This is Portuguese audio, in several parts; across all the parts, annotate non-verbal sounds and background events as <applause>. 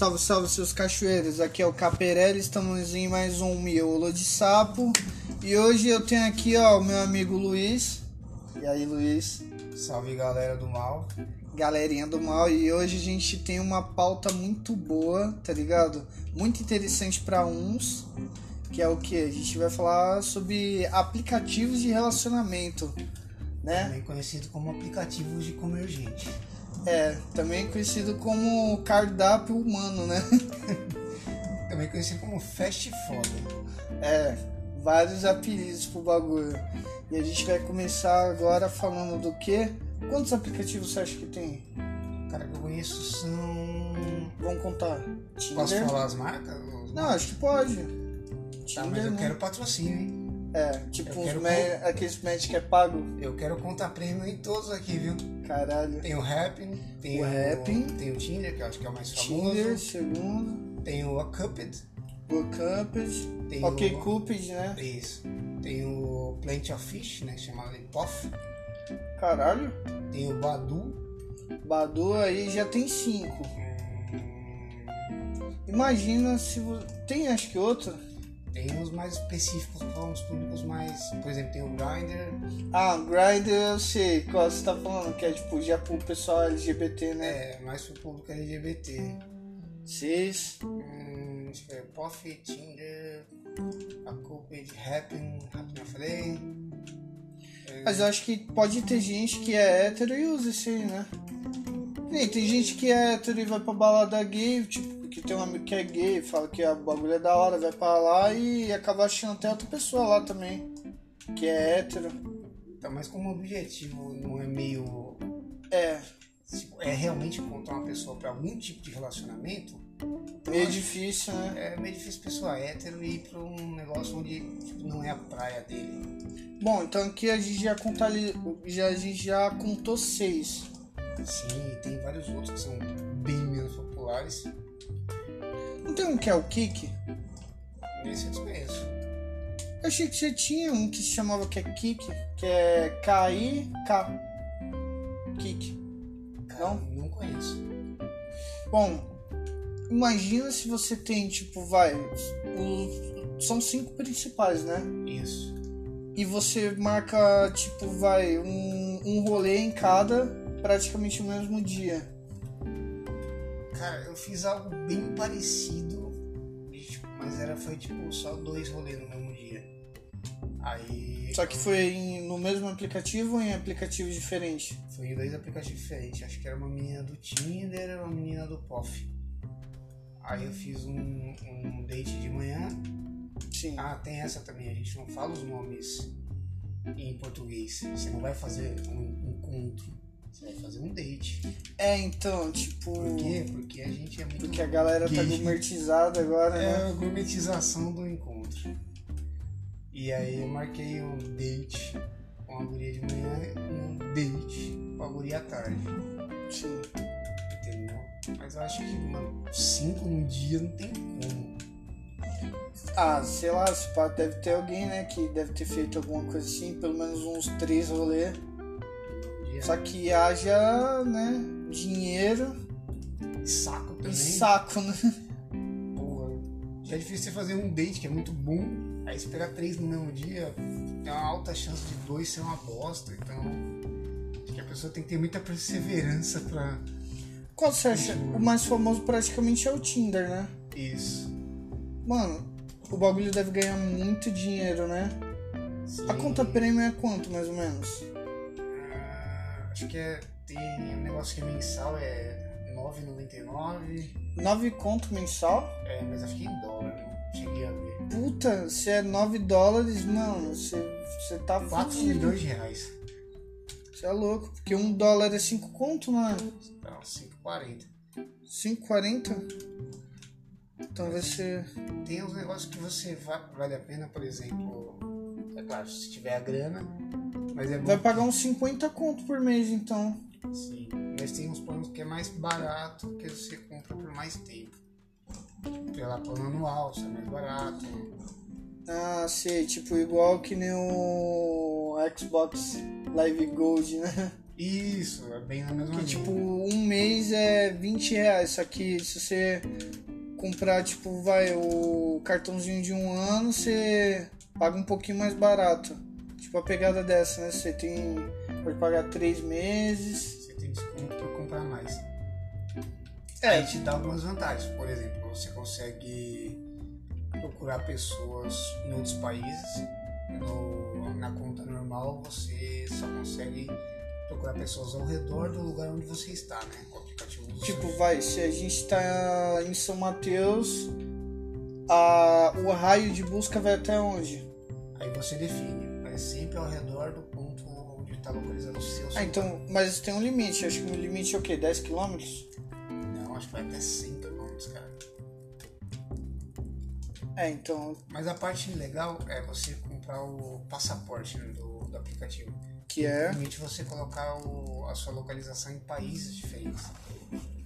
Salve, salve, seus cachoeiros. Aqui é o Caperelli, estamos em mais um miolo de sapo. E hoje eu tenho aqui, ó, o meu amigo Luiz. E aí, Luiz? Salve, galera do mal. Galerinha do mal. E hoje a gente tem uma pauta muito boa, tá ligado? Muito interessante para uns. Que é o que? A gente vai falar sobre aplicativos de relacionamento, né? Também conhecido como aplicativos de comer gente. É, também conhecido como cardápio humano, né? <laughs> Também conhecido como fast food. É, vários apelidos pro bagulho. E a gente vai começar agora falando do que? Quantos aplicativos você acha que tem? Cara, que eu conheço são. Vamos contar. Posso Tinder? falar as marcas? Não, acho que pode. Tá, mas Tinder, eu né? quero patrocínio, hein? É, tipo uns quero aqueles match que é pago. Eu quero contar prêmio em todos aqui, viu? Caralho. Tem o Happn, tem O Happn. tem o Tinder, que eu acho que é o mais famoso. Tinder, segundo. Tem o Cupid. O Cupid. Tem Ok, o- Cupid, né? Isso. Tem o Plenty of Fish, né? Chamado de POF. Caralho. Tem o Badu. Badu aí já tem cinco. Hum, Imagina se você. Tem acho que outro. Tem os mais específicos, são os públicos mais. Por exemplo, tem o Grindr. Ah, Grindr eu sei qual você tá falando, que é tipo já pro pessoal LGBT, né? É, mais pro público LGBT. Cis. Hum, deixa eu ver, Tinder, a Cupid, Happn, Happn eu falei. Mas eu acho que pode ter gente que é hétero e usa isso aí, né? Nem, tem gente que é hétero e vai pra balada gay, tipo, que tem um amigo que é gay, fala que o bagulho é da hora, vai pra lá e acaba achando até outra pessoa lá também, que é hétero. Então, mas como objetivo não é meio. É, é realmente encontrar uma pessoa para algum tipo de relacionamento, meio difícil, né? é meio difícil pessoa hétero ir pra um negócio onde tipo, não é a praia dele. Bom, então aqui a gente já, contali... já, a gente já contou seis. Sim, tem vários outros que são bem menos populares. Não tem um que é o Kik? Esse eu desconheço. Eu achei que você tinha um que se chamava que é Kik, que é K-I-K. Kik. Cara, não conheço. Bom, imagina se você tem, tipo, vai. os- São cinco principais, né? Isso. E você marca, tipo, vai, um, um rolê em cada praticamente no mesmo dia. Cara, eu fiz algo bem parecido, tipo, mas era, foi tipo só dois rolês no mesmo dia. Aí Só que foi em- no mesmo aplicativo ou em aplicativos diferentes? foi em dois aplicativos diferentes. Acho que era uma menina do Tinder e uma menina do POF. Aí eu fiz um, um date de manhã. Sim. Ah, tem essa também, a gente não fala os nomes em português. Você não vai fazer um encontro, você vai fazer um date. É, então, tipo. Por quê? Porque a gente é muito. Porque a galera tá Gay. gourmetizada agora, É né? a gourmetização do encontro. E aí eu marquei um date com a guria de manhã e um date com a guria à tarde. Sim. Entendeu? Mas eu acho que mano, cinco num dia não tem como. Ah, sei lá, se pá, deve ter alguém, né, que deve ter feito alguma coisa assim, pelo menos uns três rolês. Só que haja, né, dinheiro saco também. e saco, né? Porra, já é difícil você fazer um date que é muito bom, aí esperar três no mesmo dia, tem uma alta chance de dois ser uma bosta, então acho que a pessoa tem que ter muita perseverança pra Qual você acha? O mais famoso praticamente é o Tinder, né? isso. Mano, o bagulho deve ganhar muito dinheiro, né? A Sim. conta premium é quanto, mais ou menos? Acho que é, tem um negócio que é mensal, é 9,99, Nove conto mensal? é, mas acho que em dólar, não cheguei a ver. Puta, se é 9 dólares, mano, você você tá 4 fudido. milhões de reais. Você é louco, porque um dólar é 5 conto, né? Não, 5,40. 5,40? Então vai ser. Tem uns negócios que você va- vale a pena, por exemplo, é claro, se tiver a grana, mas é bom Vai pagar uns 50 conto por mês, então. Sim, mas tem uns planos que é mais barato que você compra por mais tempo. Pela plano anual, isso é mais barato. Ah, sei, tipo igual que nem o Xbox Live Gold, né? Isso, é bem na mesma Que linha. tipo, um mês é 20 reais. Só que se você comprar, tipo, vai, o cartãozinho de um ano, você paga um pouquinho mais barato. Tipo, a pegada dessa, né? Você tem. Pode pagar três meses. Você tem desconto pra comprar mais. É, Aí te dá algumas vantagens. Por exemplo, você consegue procurar pessoas em outros países. No- na conta normal, você só consegue procurar pessoas ao redor do lugar onde você está, né? Com o aplicativo do tipo, surf. vai, se a gente tá em São Mateus, a, o raio de busca vai até onde? Aí você define. Sempre ao redor do ponto onde está localizado o seu Ah, então, mas tem um limite. Acho que o limite é o quê? 10 km? Não, acho que vai até 100 km, cara. É, então, Mas a parte legal é você comprar o passaporte né, do, do aplicativo. que é. Permite você colocar o- a sua localização em países diferentes.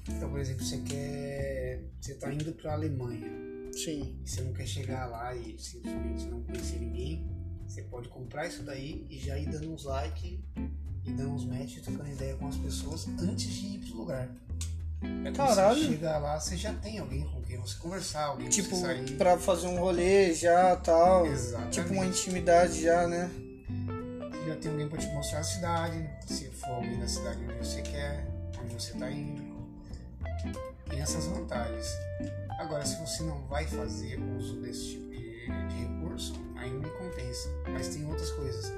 Então, por exemplo, você quer. Você está indo para a Alemanha Sim. e você não quer chegar lá e simplesmente não conhecer ninguém. Você pode comprar isso daí e já ir dando uns likes e dando uns match, trocando ideia com as pessoas antes de ir pro lugar. É Caralho. Você chegar lá, você já tem alguém com quem você conversar, alguém Tipo, pra você sair. pra fazer um rolê já tal. Exatamente. Tipo uma intimidade já, né? já tem alguém para te mostrar a cidade, se for alguém da cidade onde você quer, onde você está indo. Tem essas vantagens. Agora, se você não vai fazer uso desse tipo de, de recurso, aí não me compensa. Mas tem outras coisas.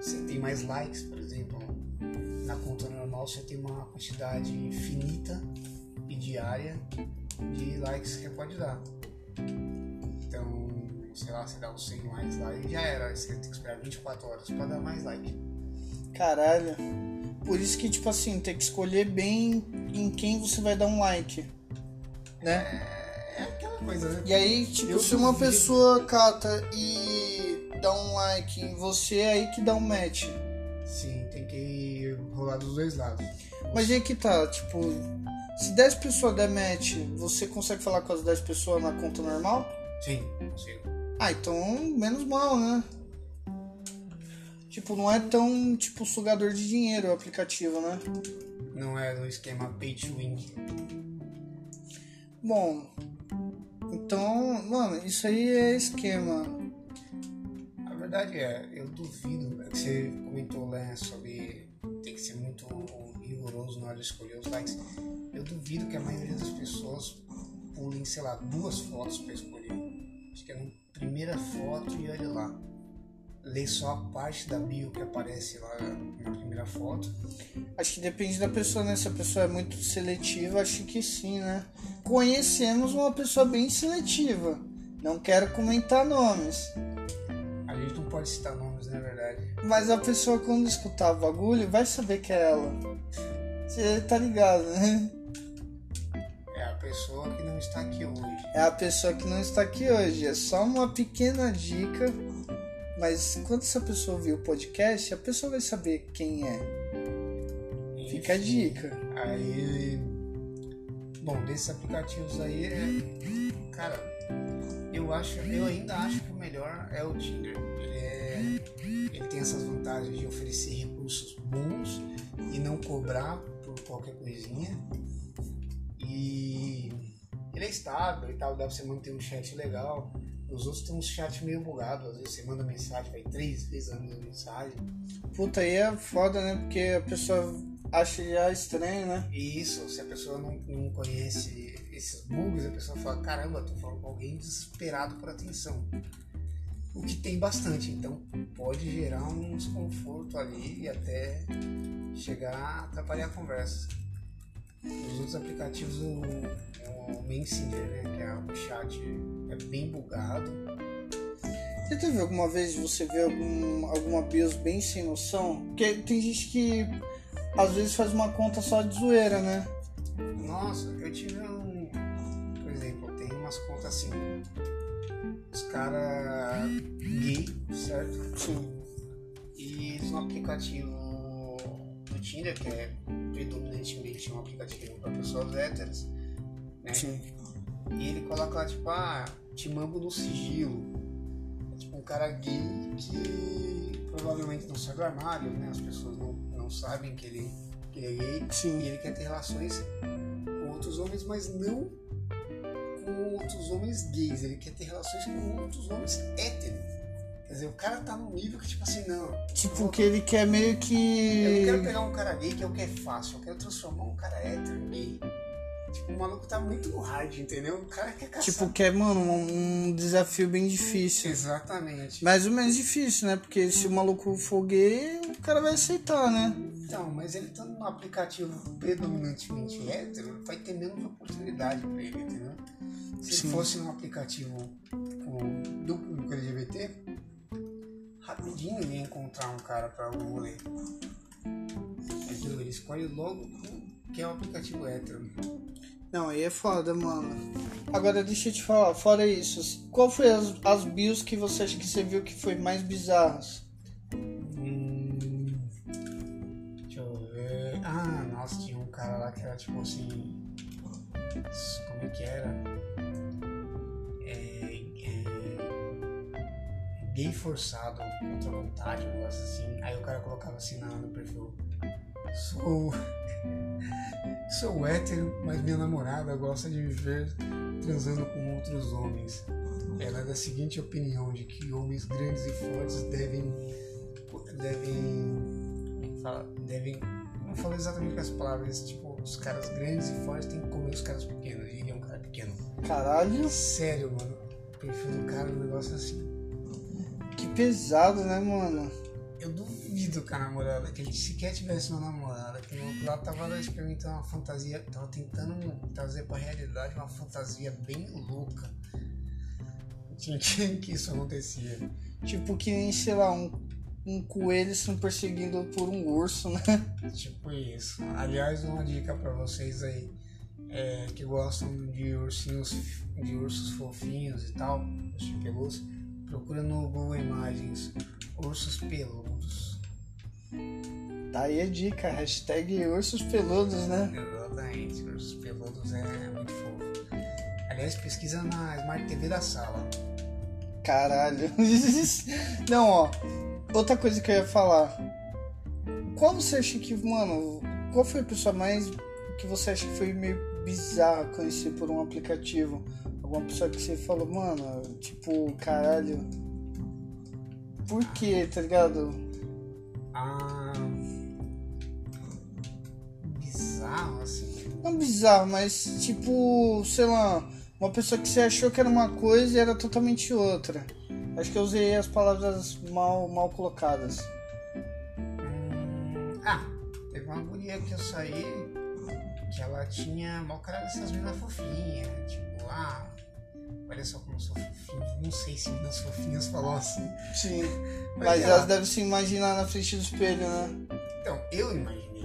Você tem mais likes, por exemplo. Na conta normal você tem uma quantidade finita e diária de likes que pode dar. Então, sei lá, você dá uns 100 likes lá e já era. Você tem que esperar 24 horas para dar mais like. Caralho. Por isso que, tipo assim, tem que escolher bem em quem você vai dar um like. Né? É aquela coisa, né? E aí, tipo, Eu se uma duvido. pessoa cata e dá um like em você, é aí que dá um match. Sim, tem que rolar dos dois lados. Mas aí que tá, tipo, se 10 pessoas der match, você consegue falar com as 10 pessoas na conta normal? Sim, consigo. Ah, então menos mal, né? Tipo, não é tão, tipo, sugador de dinheiro o aplicativo, né? Não é no esquema pay to win. Bom, então, mano, isso aí é esquema. A verdade é, eu duvido, né, você comentou né, sobre tem que ser muito rigoroso na hora de escolher os likes. Eu duvido que a maioria das pessoas pulem, sei lá, duas fotos para escolher. Acho que é na primeira foto e olha lá. Lê só a parte da bio que aparece lá na primeira foto. Acho que depende da pessoa, né? Se a pessoa é muito seletiva, acho que sim, né? Conhecemos uma pessoa bem seletiva. Não quero comentar nomes. Pode citar nomes, na verdade. Mas a pessoa, quando escutar o bagulho, vai saber que é ela. Você tá ligado, né? É a pessoa que não está aqui hoje. É a pessoa que não está aqui hoje. É só uma pequena dica. Mas quando essa pessoa ouvir o podcast, a pessoa vai saber quem é. Fica a Enfim, dica. Aí. Bom, desses aplicativos aí é. Cara, eu acho. Eu ainda acho que o melhor é o Tinder. Ele é. Ele tem essas vantagens de oferecer recursos bons e não cobrar por qualquer coisinha. E ele é estável e tal, dá pra você manter um chat legal. Os outros tem um chat meio bugado, às vezes você manda mensagem, vai três vezes a mesma mensagem. Puta, aí é foda, né? Porque a pessoa acha já estranho, né? Isso, se a pessoa não, não conhece esses bugs, a pessoa fala, caramba, tô falando com alguém desesperado por atenção. O que tem bastante, então pode gerar um desconforto ali e até chegar a atrapalhar a conversa. Os outros aplicativos, o, o Messenger, né, que é o chat, é bem bugado. Já teve alguma vez você ver algum, alguma BIOS bem sem noção? Porque tem gente que às vezes faz uma conta só de zoeira, né? Nossa, eu tive um. Umas contas assim. Os caras gay, certo? Sim. E eles no aplicativo do Tinder, que é predominantemente um aplicativo para pessoas héteras, né? Sim. E ele coloca lá, tipo, ah, te mando no sigilo. É tipo um cara gay que provavelmente não sai do armário, né? As pessoas não, não sabem que ele, que ele é gay. Sim. E ele quer ter relações com outros homens, mas não outros homens gays. Ele quer ter relações com outros homens héteros. Quer dizer, o cara tá num nível que, tipo assim, não. Tipo, que ele quer meio Eu não que. quero pegar um cara gay que é o que é fácil. Eu quero transformar um cara hétero gay. Tipo, o maluco tá muito no hard, entendeu? O cara quer caçar. Tipo, quer, mano, um, um desafio bem difícil. Exatamente. Mais ou menos difícil, né? Porque se o maluco for gay, o cara vai aceitar, né? Então, mas ele tá num aplicativo predominantemente hétero, vai ter menos oportunidade pra ele, entendeu? Se Sim. fosse num aplicativo com, do público LGBT, rapidinho ia encontrar um cara pra algum rolê. Entendeu? Ele escolhe logo que é o aplicativo hétero. Não, aí é foda, mano. Agora deixa eu te falar, fora isso, qual foi as, as bios que você acha que você viu que foi mais bizarras? Hum, deixa eu ver. Ah, nossa, tinha um cara lá que era tipo assim. Como é que era? Gay forçado contra a vontade, um negócio assim. Aí o cara colocava assim na, no perfil. Sou. <laughs> Sou hétero, mas minha namorada gosta de me ver transando com outros homens. Ela é da seguinte opinião de que homens grandes e fortes devem devem fala, devem não falo exatamente com as palavras tipo os caras grandes e fortes têm que comer os caras pequenos e ele é um cara pequeno Caralho, sério mano o perfil do cara é um negócio assim que pesado, né, mano? eu duvido que a namorada que ele sequer tivesse uma namorada que lá tava experimentando uma fantasia tava tentando trazer pra realidade uma fantasia bem louca tinha que, <laughs> que isso acontecia Tipo que nem, sei lá, um, um coelho sendo perseguido por um urso, né? Tipo isso. Aliás, uma dica pra vocês aí é, que gostam de ursinhos, de ursos fofinhos e tal, peludos, procura no Google Imagens ursos peludos. Tá aí a dica, hashtag ursos peludos, né? Exatamente, ursos peludos é muito fofo. Aliás, pesquisa na Smart TV da sala. Caralho. <laughs> Não, ó. Outra coisa que eu ia falar. Qual você acha que, mano, qual foi a pessoa mais que você acha que foi meio bizarra conhecer por um aplicativo? Alguma pessoa que você falou, mano, tipo, caralho. Por quê, tá ligado? Ah. Bizarro, assim. Não bizarro, mas tipo, sei lá, uma pessoa que você achou que era uma coisa e era totalmente outra. Acho que eu usei as palavras mal, mal colocadas. Hum, ah, teve uma guria que eu saí que ela tinha mal cara dessas meninas fofinhas. Tipo, ah, olha só como eu sou fofinho. Não sei se meninas fofinhas falam assim. Sim. <laughs> Mas Mas ela- elas devem se imaginar na frente do espelho, né? Então, eu imaginei.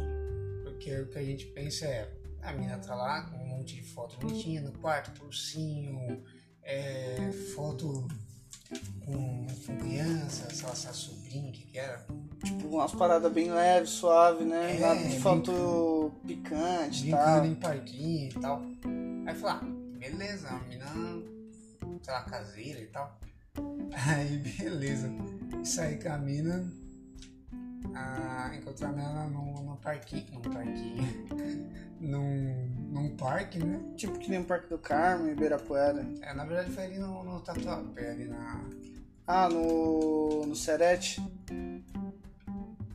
Porque o que a gente pensa é, a menina tá lá com um monte de foto bonitinha no quarto, ursinho, é, foto com, com criança, sei lá, se é sobrinha, o que que era. Tipo, umas paradas bem leves, suave, né? É, Nada de foto picante e tal. brincando em parquinho e tal. Aí eu falei, ah, beleza, a menina, sei lá, caseira e tal. <laughs> Aí, beleza. Saí com a mina, ah, encontramos ela num, num parquinho, num parquinho, <laughs> num, num parque, né? Tipo que nem o Parque do Carmo, Ibirapuera. É, na verdade foi ali no, no Tatuapé, ali na... Ah, no, no Serete?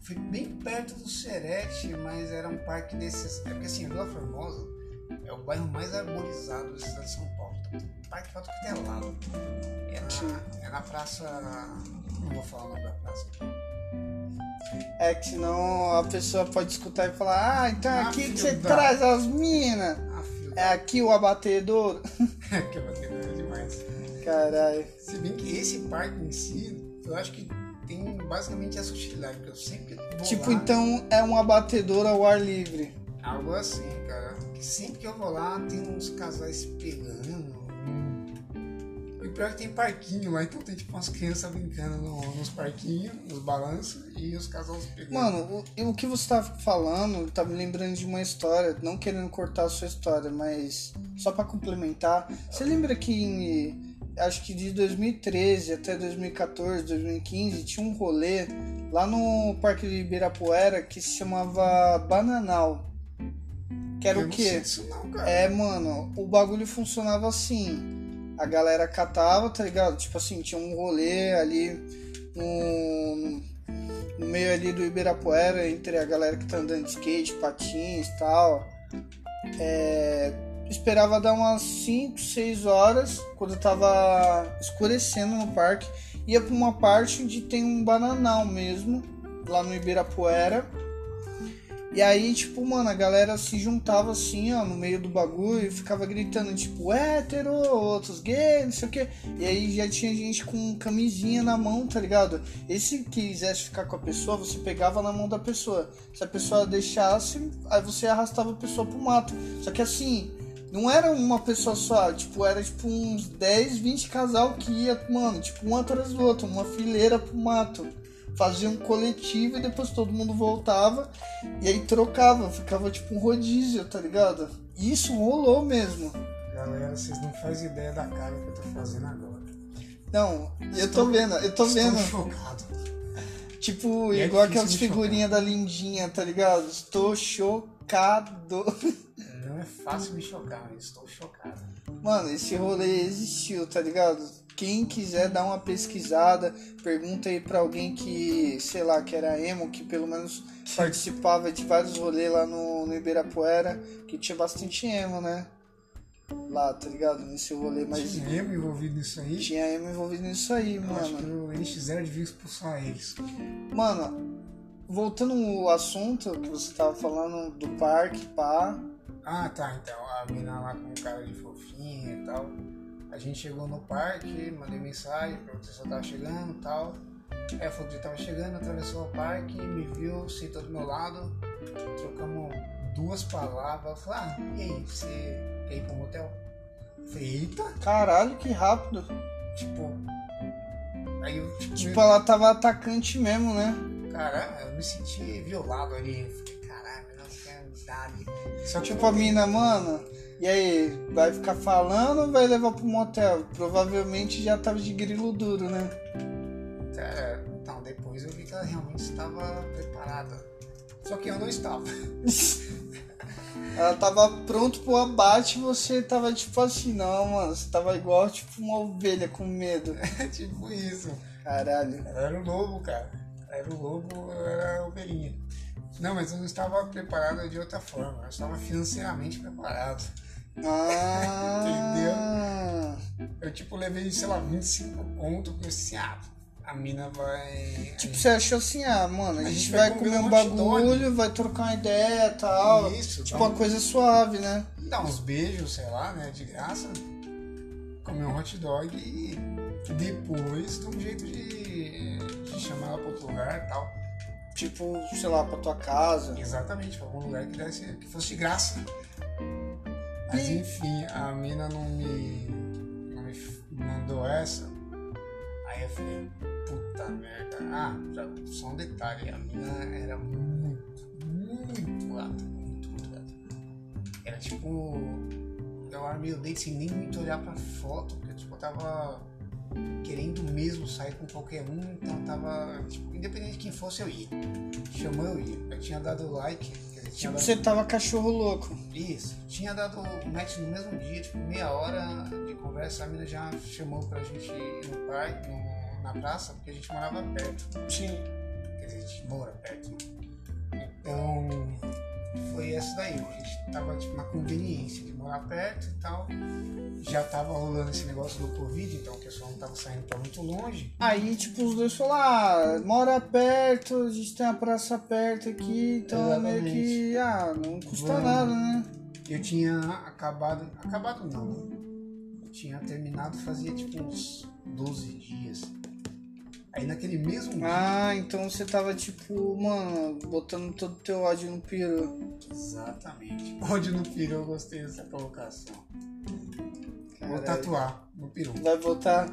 Fui bem perto do Serete, mas era um parque desses... É porque assim, Vila Formosa é o bairro mais arborizado da cidade de São Paulo. Então, parque pra tudo que é lado. É na, é na praça... Não vou falar o nome da praça aqui. É que senão a pessoa pode escutar e falar, ah, então é Ah, aqui que você da- traz as minas. Ah, É aqui o abatedouro. <laughs> <laughs> que eu bati doido demais. Caralho. Se bem que esse parque em si, eu acho que tem basicamente essa utilidade, porque eu sempre vou Tipo, lá, então é um abatedouro ao ar livre. algo assim, cara. Que sempre que eu vou lá tem uns casais pegando. Pior que tem parquinho lá, então tem tipo umas crianças brincando no- nos parquinhos, nos balanços, e os casais pegando. Mano, o, o que você tava falando tá me lembrando de uma história, não querendo cortar a sua história, mas só pra complementar. Você lembra que em, acho que de 2013 até 2014, 2015, tinha um rolê lá no Parque de Ibirapuera que se chamava Bananal. Que era Eu o não quê? não, cara. É, mano, o bagulho funcionava assim. A galera catava, tá ligado? Tipo assim, tinha um rolê ali no, meio ali do Ibirapuera, entre a galera que tá andando de skate, patins e tal. É, esperava dar umas 5, 6 horas, quando tava escurecendo no parque. Ia pra uma parte onde tem um bananal mesmo, lá no Ibirapuera. E aí, tipo, mano, a galera se juntava assim, ó, no meio do bagulho e ficava gritando, tipo, hétero, outros gays, não sei o quê. E aí já tinha gente com camisinha na mão, tá ligado? E se quisesse ficar com a pessoa, você pegava na mão da pessoa. Se a pessoa deixasse, aí você arrastava a pessoa pro mato. Só que assim, não era uma pessoa só, tipo, era tipo uns 10, 20 casal que ia, mano, tipo, um atrás do outro, uma fileira pro mato fazia um coletivo e depois todo mundo voltava e aí trocava, ficava tipo um rodízio, tá ligado? Isso rolou mesmo. Galera, vocês não fazem ideia da cara que eu tô fazendo agora. Não, eu tô vendo, eu tô Estou vendo. chocado. Tipo, é igual aquelas figurinhas da lindinha, tá ligado? Estou chocado. Não é fácil me chocar, mas estou chocado. Mano, esse rolê existiu, tá ligado? Quem quiser dar uma pesquisada, pergunta aí pra alguém que, sei lá, que era emo, que pelo menos participava de vários rolês lá no, no Ibirapuera, que tinha bastante emo, né? Lá, tá ligado? Nesse rolê, mas Tinha emo envolvido nisso aí. tinha emo envolvido nisso aí, Eu acho que mano. o NX0 devia expulsar eles. Mano, voltando ao assunto que você tava falando do parque, pá. Ah, tá. Então, a mina lá com cara de fofinha e tal. A gente chegou no parque, mandei mensagem, perguntei se eu tava chegando e tal. Aí falou que tava chegando, atravessou o parque, me viu, sentou do meu lado. Trocamos duas palavras. Falou, ah, e aí, você quer ir pro motel? Eu falei, eita! Caralho, que rápido. Tipo... Aí eu, tipo, Tipo, ela tava atacante mesmo, né? Caramba, eu me senti violado ali. Eu Falei, caralho, não quero dar ali. Só que Tipo, a mina, mano, e aí, vai ficar falando ou vai levar pro motel? Provavelmente já tava de grilo duro, né? Cara, então, depois eu vi que ela realmente estava preparada. Só que eu não estava. <laughs> Ela tava pronto pro abate e você tava tipo assim, não, mano, você tava igual tipo uma ovelha com medo. <laughs> tipo isso. Caralho. Ela era o lobo, cara. Ela Era o lobo, era a ovelhinha. Não, mas eu não estava preparado de outra forma. Eu estava financeiramente preparado. Ah, Eu, tipo, levei, sei lá, 25 conto, porque eu disse, ah, a mina vai... Tipo, você achou assim, ah, mano, a, A gente, gente vai vai comer comer um um bagulho, vai trocar uma ideia e tal. Isso, tipo, dá uma um- coisa suave, né? dar uns beijos, sei lá, né, de graça, comer um hot dog e depois dar um jeito de, de chamar ela para outro lugar e tal. Tipo, sei lá, pra tua casa. Exatamente, para algum lugar que, desse, que fosse de graça. Mas enfim, a mina não me, não me mandou essa. Aí eu falei, puta merda. Ah, já, só um detalhe, a mina era muito, muito gata, muito, muito gata. Era tipo. Eu armei o date sem nem muito olhar pra foto, porque tipo, eu tava querendo mesmo sair com qualquer um, então tava. Tipo, independente de quem fosse, eu ia. Chamou, eu ia. Eu tinha dado like, Tipo, dado. você tava cachorro louco. Isso. Tinha dado o match no mesmo dia, tipo, meia hora de conversa, a mina já chamou pra gente ir no parque, no- na praça, porque a gente morava perto. Sim. Quer dizer, a gente mora perto. Então, foi essa daí. Tava tipo, na conveniência de morar perto e tal. Já tava rolando esse negócio do Covid, então o pessoal não tava saindo pra muito longe. Aí, tipo, os dois falaram, ah, mora perto, a gente tem a praça perto aqui, então é meio que, ah, não custa nada, né? Eu tinha acabado. Acabado não. Eu tinha terminado fazia tipo uns 12 dias. Aí naquele mesmo dia. Ah, então você tava, tipo, mano, botando todo o teu ódio no peru. Exatamente. <laughs> Ódio no peru, eu gostei dessa colocação. Vou Caralho. tatuar no peru. Vai botar...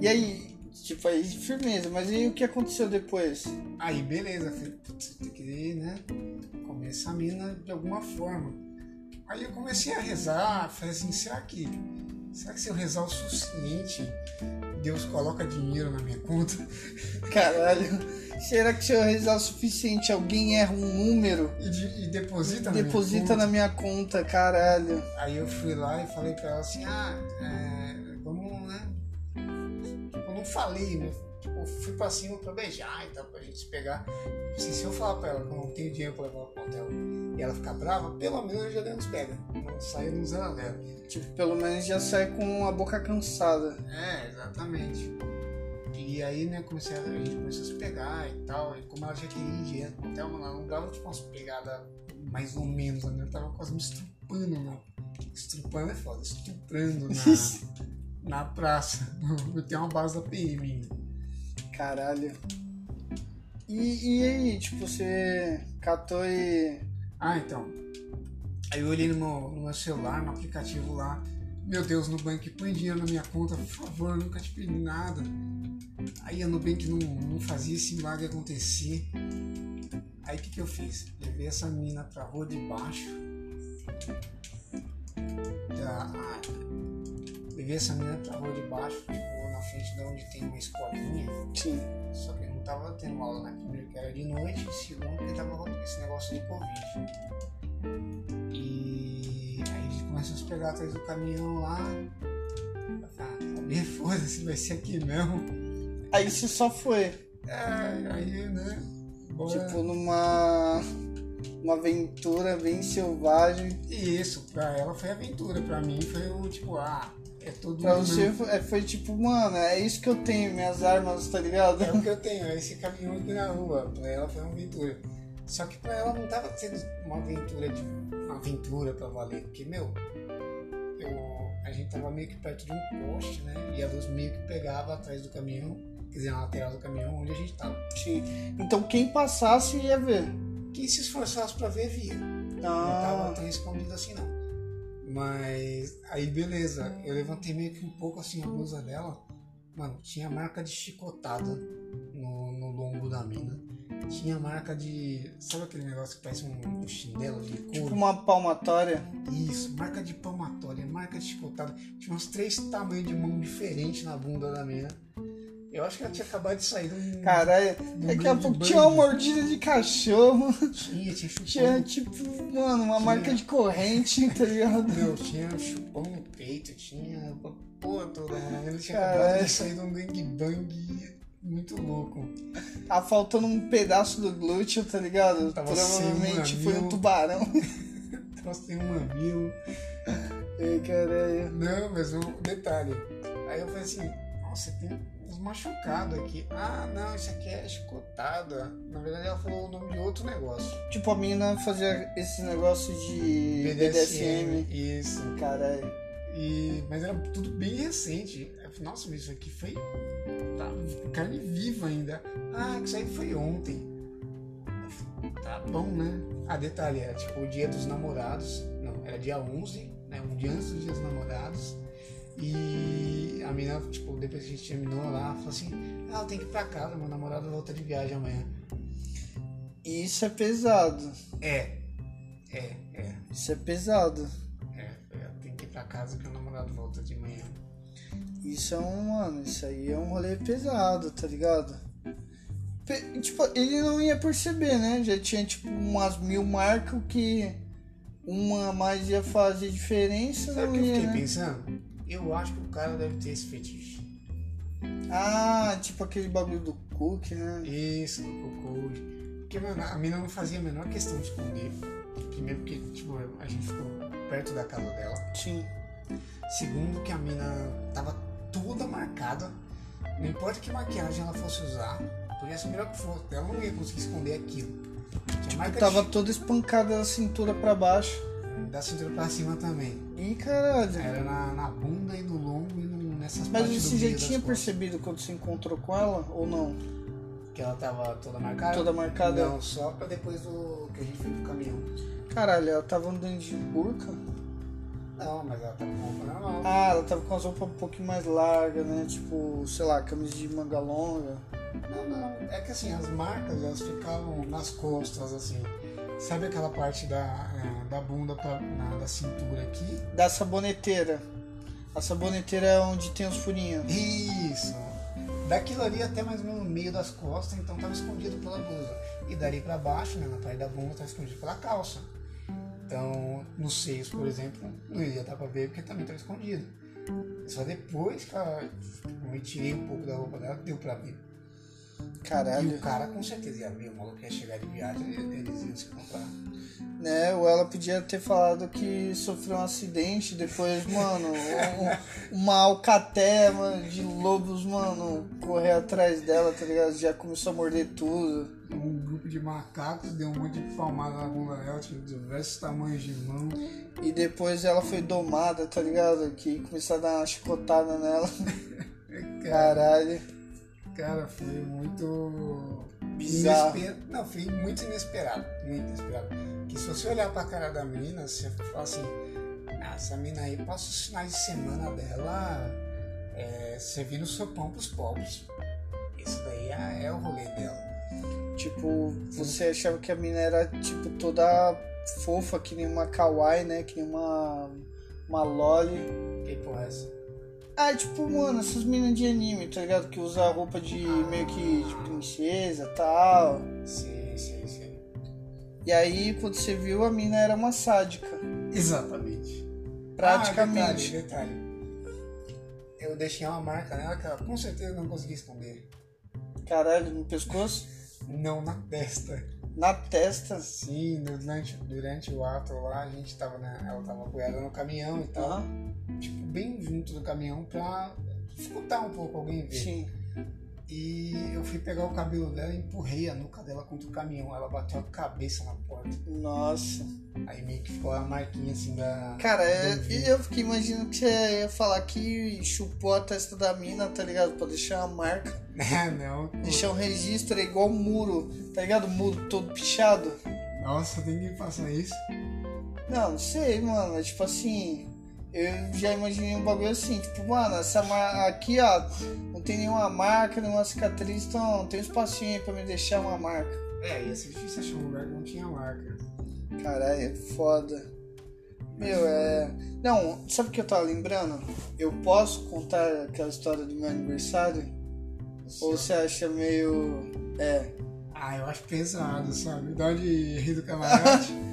E aí, tipo, aí, firmeza, mas e aí o que aconteceu depois? Aí beleza, putz, tem que, né, comer essa mina de alguma forma. Aí eu comecei a rezar, falei assim, será que será que se eu rezar o suficiente, Deus coloca dinheiro na minha conta? <laughs> Caralho. Será que se eu rezar o suficiente, alguém erra um número? E, de, e deposita, deposita na minha conta? na minha conta, caralho. Aí eu fui lá e falei pra ela assim, ah, é, vamos, né? Eu não falei, né? Tipo, fui pra cima pra beijar e tal, pra gente se pegar. Assim, se eu falar pra ela que eu não tenho dinheiro pra levar ela pro hotel e ela ficar brava, pelo menos já nos pega. Não sai no zero a zero. Tipo, pelo menos já sai com a boca cansada. É, exatamente. E aí, né, comecei a, a gente começou a se pegar e tal. E como ela já queria ir direto pro hotel, ela não dava tipo umas pegadas mais ou menos, né? Eu tava quase me estrupando, né? Estrupando é foda, estuprando na, <laughs> na praça. <laughs> Eu tenho uma base da PM ainda. Caralho. E, e aí, tipo, você catou e. Ah, então. Aí eu olhei no meu, no meu celular, no aplicativo lá. Meu Deus, Nubank, põe dinheiro na minha conta, por favor, nunca te pedi nada. Aí a Nubank não, não fazia esse milagre acontecer. Aí o que, que eu fiz? Levei essa mina pra rua de baixo. Já, ah, levei essa mina pra rua de baixo, frente de onde tem uma escolinha. Sim. Só que não tava tendo aula, né? Primeiro que era de noite, segundo que tava esse negócio do Covid. E aí gente começou a se pegar atrás do caminhão lá. Ah, sabia, foda-se, vai ser aqui mesmo. Aí você só foi. É, aí, né? Bora. Tipo, numa. Uma aventura bem selvagem. Isso, pra ela foi aventura, pra mim foi o tipo, ah, é tudo. Pra você foi, é, foi, tipo, mano, é isso que eu tenho, minhas armas, tá ligado? É o que eu <laughs> tenho, é esse caminhão aqui na rua. Pra ela foi uma aventura. Só que pra ela não tava sendo uma aventura de. uma aventura pra valer, porque, meu, eu, a gente tava meio que perto de um poste, né? E a luz meio que pegava atrás do caminhão, quer dizer, na lateral do caminhão onde a gente tava. Sim. Então quem passasse ia ver. Quem se esforçasse pra ver, via. Ah. Não tava tão escondido assim, não. Mas aí beleza, eu levantei meio que um pouco assim a blusa dela. Mano, tinha marca de chicotada no, no lombo da mina. Tinha marca de. Sabe aquele negócio que parece um, um chinelo de couro? Tipo uma palmatória. Isso, marca de palmatória, marca de chicotada. Tinha uns três tamanhos de mão diferentes na bunda da mina. Eu acho que ela tinha acabado de sair de um. Caralho, daqui a pouco tinha uma mordida de cachorro. Tinha, tinha chupão. Tinha, tipo, mano, uma tinha... marca de corrente, <laughs> tá ligado? Meu, tinha chupão no peito, tinha. Porra toda, mano. Ele tinha Caralho. acabado de sair de um gangbang muito louco. Tá faltando um pedaço do glúteo, tá ligado? Tava Provavelmente um foi um tubarão. <laughs> Tava sem um mamilo. Ei, caralho. Não, mas um detalhe. Aí eu falei assim, nossa, tem uns machucados aqui. Ah, não, isso aqui é chicotada. Na verdade, ela falou o nome de outro negócio. Tipo, a menina fazia esse negócio de BDSM. BDSM. Isso. Caralho. E, mas era tudo bem recente. Nossa, mas isso aqui foi tá, carne viva ainda. Ah, isso aí foi ontem. Tá bom, né? Ah, detalhe, era tipo o dia dos namorados. Não, era dia 11, né? Um dia antes do dia dos namorados. E a menina, tipo, depois que a gente terminou lá, falou assim: Ah, eu tenho que ir pra casa, meu namorado volta de viagem amanhã. Isso é pesado. É, é, é. Isso é pesado. É, é tem que ir pra casa que o namorado volta de manhã. Isso é um, mano, isso aí é um rolê pesado, tá ligado? tipo, ele não ia perceber, né? Já tinha, tipo, umas mil marcas que uma mais ia fazer diferença. Sabe o que eu fiquei né? pensando? Eu acho que o cara deve ter esse fetiche. Ah, tipo aquele bagulho do Cook, né? Isso, do cocô. Porque, mano, a mina não fazia a menor questão de esconder. Primeiro porque, tipo, a gente ficou perto da casa dela. Sim. Segundo que a mina tava toda marcada. Não importa que maquiagem ela fosse usar, podia ser melhor que fosse, ela não ia conseguir esconder aquilo. Tinha tipo, tava de... toda espancada da cintura para baixo. Da cintura pra cima também. Ih, caralho. Era na, na bunda e no lombo e no, nessas Mas partes você já tinha percebido quando você encontrou com ela ou não? Que ela tava toda marcada? Toda marcada? Não, só pra depois do que a gente foi pro caminhão. Caralho, ela tava andando de burca? Não, mas ela tava com roupa normal. Ah, ela tava com as roupas um pouquinho mais largas, né? Tipo, sei lá, camisa de manga longa. Não, não. É que assim, as marcas elas ficavam nas costas, assim. Sabe aquela parte da, é, da bunda pra, na, da cintura aqui? Da saboneteira. A saboneteira é onde tem os furinhos. Isso. Daquilo ali até mais ou menos no meio das costas, então tava escondido pela blusa. E dali pra baixo, né, na parte da bunda, tava escondido pela calça. Então, nos seios, por exemplo, não ia dar pra ver porque também tava escondido. Só depois que ela, tipo, eu me tirei um pouco da roupa dela, deu pra ver. E Caralho. o cara com certeza ia ver, o maluco ia chegar de viagem, eles iam se comprar. Né? Ou ela podia ter falado que sofreu um acidente, depois, mano, um- uma alcatéia mano, de lobos, mano, correr atrás dela, tá ligado? Já começou a morder tudo. Um grupo de macacos deu um monte de palmada na bunda dela, tinha diversos tamanhos de mão. E depois ela foi domada, tá ligado? Que começou a dar uma chicotada nela. Cara, <laughs> Caralho. Cara, foi muito. Bizarro. inesper- Não, foi muito inesperado. Muito inesperado. Que se você olhar pra cara da menina, você fala assim: ah, essa menina aí passa os finais de semana dela é, servindo sopão pros pobres. Isso daí é, é o rolê dela. Tipo, você achava que a mina era, tipo, toda fofa, que nem uma kawaii, né? Que nem uma, uma loli. Que porra é essa? Ah, tipo, mano, essas minas de anime, tá ligado? Que usa roupa de meio que de princesa e tal. Sim, sim, sim. E aí, quando você viu, a mina era uma sádica. Exatamente. Praticamente. Ah, detalhe, detalhe. Eu deixei uma marca nela que ela com certeza não conseguia esconder. Caralho, no pescoço, Não na testa. Na testa. Sim, durante, durante o ato lá, a gente tava, né? Ela tava apoiada no caminhão e tal. Aham, Tipo, bem junto do caminhão pra escutar um pouco alguém ver. sim. E eu fui pegar o cabelo dela e empurrei a nuca dela contra o caminhão. Ela bateu a cabeça na porta. Nossa. Aí meio que ficou a marquinha assim da. Cara, é- eu fiquei imaginando que você ia falar que chupou a testa da mina, tá ligado? Pra deixar uma marca. <laughs> É, não. Deixar um registro, é igual muro, tá ligado? O muro todo pichado. Nossa, tem que passar isso. Não, não sei, mano. É tipo assim. Eu já imaginei um bagulho assim, tipo, mano, essa mar... aqui, ó, tem nenhuma marca, nenhuma cicatriz, então não tem um espacinho aí pra me deixar uma marca. É, ia ser difícil achar um lugar que não tinha marca. Caralho, é foda. Meu, é. Não, sabe o que eu tava lembrando? Eu posso contar aquela história do meu aniversário? Ou você acha meio. É. Ah, eu acho pesado, sabe? Dá de rir do camarote. <laughs>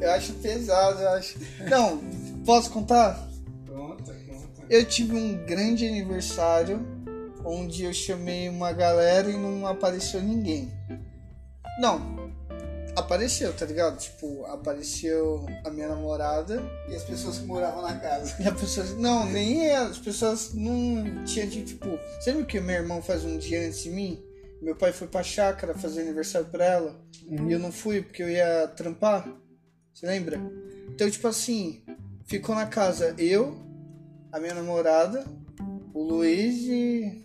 Eu acho pesado, eu acho. Não, posso contar? conta, conta. Eu tive um grande aniversário onde eu chamei uma galera e não apareceu ninguém. Não, apareceu, tá ligado? Tipo, apareceu a minha namorada E as pessoas que moravam na casa. e a pessoa. Não, nem ela, as pessoas não tinham de tipo. Sabe o que meu irmão faz um dia antes de mim? Meu pai foi pra chácara fazer aniversário pra ela e eu não fui porque eu ia trampar. Você lembra? Então, tipo assim, ficou na casa eu, a minha namorada, o Luiz e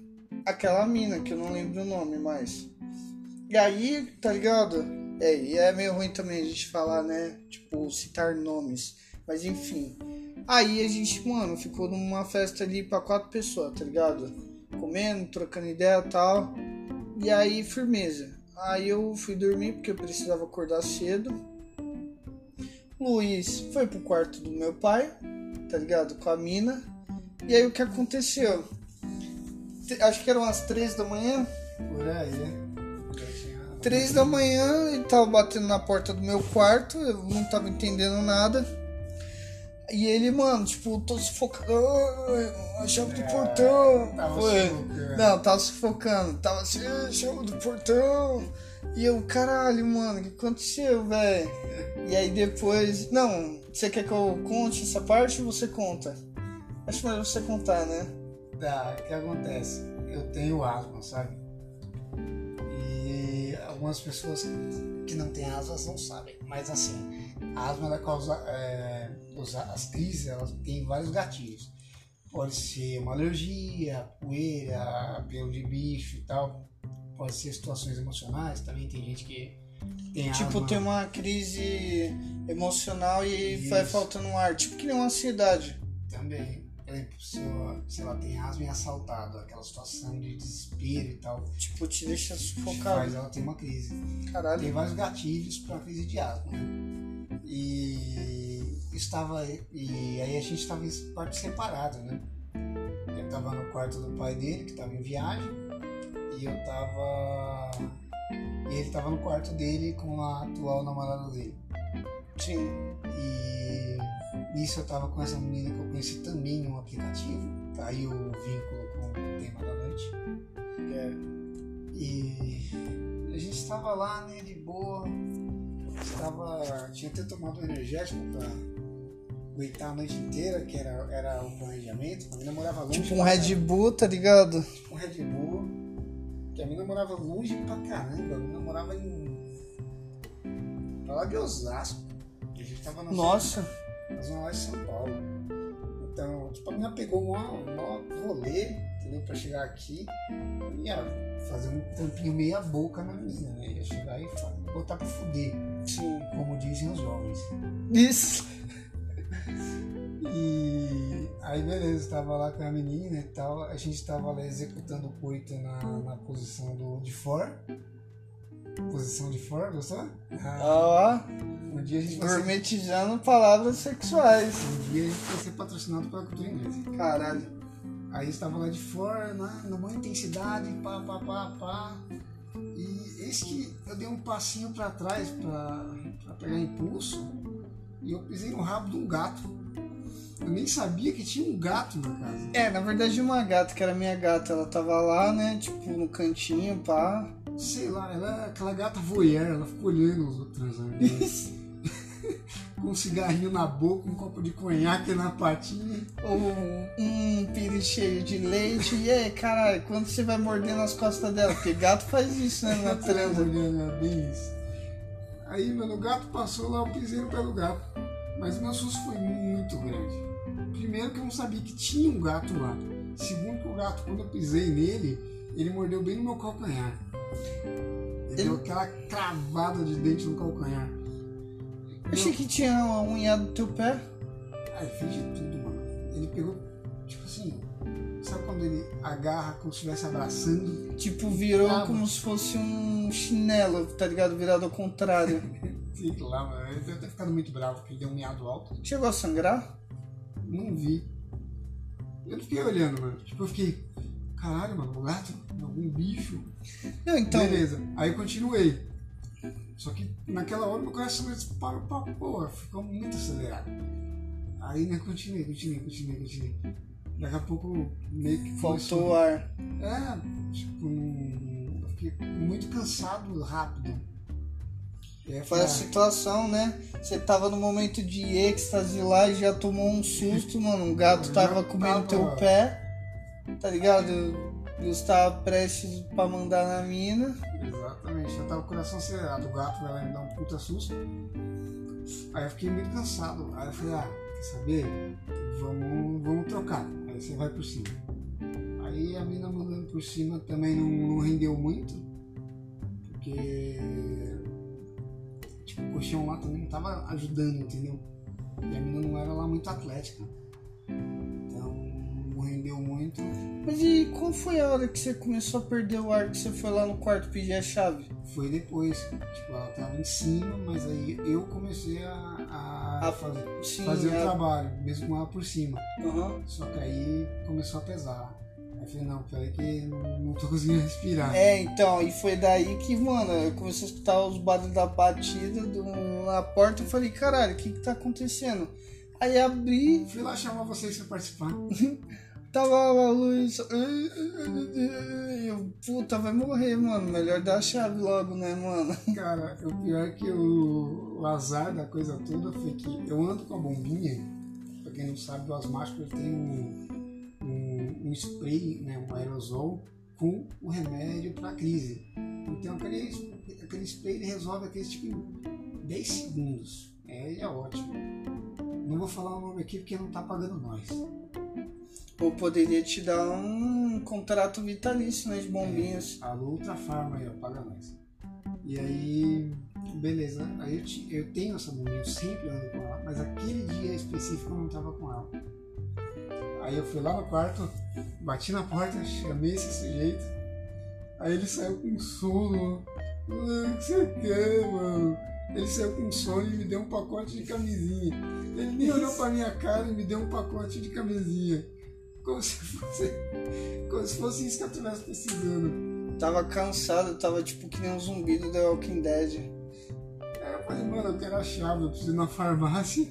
aquela mina que eu não lembro o nome mais. E aí, tá ligado? É, e é meio ruim também a gente falar, né? Tipo, citar nomes. Mas enfim. Aí a gente, mano, ficou numa festa ali pra quatro pessoas, tá ligado? Comendo, trocando ideia e tal. E aí, firmeza. Aí eu fui dormir porque eu precisava acordar cedo. Luiz foi pro quarto do meu pai, tá ligado? Com a mina. E aí o que aconteceu? Acho que eram as três da manhã. Por aí, né? Três da manhã, ele tava batendo na porta do meu quarto, eu não tava entendendo nada. E ele, mano, tipo, tô sufocando. Ah, A chave do portão. tava Foi. sufocando. Não, tava sufocando. Tava assim, "Ah, chave do portão. E eu, caralho, mano, o que aconteceu, velho? E aí depois. Não, você quer que eu conte essa parte ou você conta? Acho melhor você contar, né? Tá, o que acontece? Eu tenho asma, sabe? E algumas pessoas que não têm asma não sabem. Mas assim, a asma ela causa. é, as crises elas têm vários gatilhos. Pode ser uma alergia, poeira, pelo de bicho e tal. Pode ser situações emocionais, também tem gente que tem Tipo, asma. tem uma crise emocional e vai Isso. faltando ar. Tipo que nem uma ansiedade. Também. Por exemplo, se, eu- ela tem asma e assaltado, aquela situação de desespero e tal, Tipo, te deixa sufocado. ela ter uma crise. Tem Caralho. vários gatilhos para crise de asma, né? E estava. E aí a gente estava em quartos separados, né? Ele estava no quarto do pai dele, que estava em viagem, e eu estava. E ele estava no quarto dele com a atual namorada dele. Sim. E nisso eu estava com essa menina que eu conheci também em um aplicativo. Tá aí o vínculo com o tema da noite. É. E a gente estava lá, né, de boa. Estava. Tinha até tomado um energético pra aguentar a noite inteira, que era, era o planejamento. A menina morava longe. Tipo um Red Bull, tá ligado? Tipo um Red Bull. Que a menina morava longe pra caramba. A menina morava em. pra lá de Osasco. A gente tava na Nossa. Zona lá de São Paulo. Então, tipo, a menina pegou um maior, rolê, entendeu? Pra chegar aqui. Ia fazer um tampinho meia boca na menina, né? Ia chegar e botar pra fuder, Sim. como dizem os jovens. Isso. E aí beleza, tava lá com a menina e tal, a gente tava lá executando o coito na, na posição do, de for. Posição de for, gostou? Ah, Ó, um dia a gente vai ser, gourmetizando palavras sexuais. um dia a gente vai ser patrocinado pela cultura inglesa. Caralho. Aí estava lá de fora, né, numa intensidade, pá, pá, pá, pá. E eis que eu dei um passinho pra trás pra, pra pegar impulso e eu pisei no rabo de um gato. Eu nem sabia que tinha um gato na casa. É, na verdade uma gata, que era minha gata, ela tava lá, né, tipo, no cantinho, pá. Sei lá, ela aquela gata voyeur, ela ficou olhando os outros né? <laughs> <laughs> com um cigarrinho na boca, um copo de conhaque na patinha. Ou um pire cheio de leite. E aí, caralho, quando você vai morder nas costas dela? Porque gato faz isso, né, na <laughs> transa. Bem isso. Aí, mano, o gato passou lá, eu pisei no pé do gato. Mas o meu susto foi muito grande. Primeiro que eu não sabia que tinha um gato lá. Segundo que o gato, quando eu pisei nele, ele mordeu bem no meu calcanhar. Ele, deu aquela cravada de dente no calcanhar. Eu achei que tinha uma unha do teu pé. Aí fez de tudo, mano. Ele pegou, tipo assim, sabe quando ele agarra como se estivesse abraçando? Tipo, virou Ah, como se fosse um chinelo, tá ligado? Virado ao contrário. Sei lá, mano. Ele deve ter ficado muito bravo, porque ele deu um miado alto. Chegou a sangrar? Não vi. Eu fiquei olhando, mano. Tipo, eu fiquei, caralho, mano, um gato, algum bicho. Não, então. Beleza. Aí continuei. Só que naquela hora meu coração disparou pra porra, ficou muito acelerado. Aí né, continuei, continuei, continuei, continuei. Daqui a pouco meio que Faltou ar. É, tipo, eu fiquei muito cansado rápido. Foi a ah, situação, né? Você tava no momento de êxtase lá e já tomou um susto, mano. Um gato tava comendo teu pé, tá ligado? E você tava prestes pra mandar na mina. Exatamente, eu tava com o coração acelerado, o gato vai lá me dar um puta susto. Aí eu fiquei muito cansado. Aí eu falei, ah, quer saber? Vamos, vamos trocar. Aí você vai por cima. Aí a mina mandando por cima também não, não rendeu muito. Porque tipo, o colchão lá também não tava ajudando, entendeu? E a mina não era lá muito atlética. Rendeu muito. Mas e qual foi a hora que você começou a perder o ar que você foi lá no quarto pedir a chave? Foi depois. Tipo, ela tava em cima, mas aí eu comecei a, a A- fazer, Sim, fazer o trabalho, mesmo com ela por cima. Aham. Só que aí começou a pesar. Aí eu falei, não, peraí que não, não tô conseguindo respirar. É, então, e foi daí que, mano, eu comecei a escutar os barulhos da batida do, na porta e falei, caralho, o que que tá acontecendo? Aí abri, Fui lá chamar vocês pra participar. <laughs> tava a luz. e Eu, puta, vai morrer, mano. Melhor dar a chave logo, né, mano? <laughs> Cara, o pior é que o, o azar da coisa toda foi que eu ando com a bombinha. Pra quem não sabe, o asmático tem um, um, um spray, né, um aerosol com o remédio para crise. Então aquele, aquele spray ele resolve aquele tipo em 10 segundos. É, é ótimo. Não vou falar o nome aqui porque não tá pagando nós. Ou poderia te dar um contrato vitalício, né, de bombinhas. Alô Ultra Farma aí, ó, paga nós. E aí, beleza. Aí eu, ti- eu tenho essa bombinha, eu sempre ando com ela, mas aquele dia específico eu não tava com ela. Aí eu fui lá no quarto, bati na porta, chamei esse sujeito. Aí ele saiu com sono. Ah, O que você quer, mano? Ele saiu com sono e me deu um pacote de camisinha. Ele nem olhou pra minha cara e me deu um pacote de camisinha. Como se fosse, como se fosse isso que eu estivesse precisando. Tava cansado, tava tipo que nem um zumbi do The Walking Dead. Aí eu falei, mano, eu quero a chave, eu preciso ir na farmácia.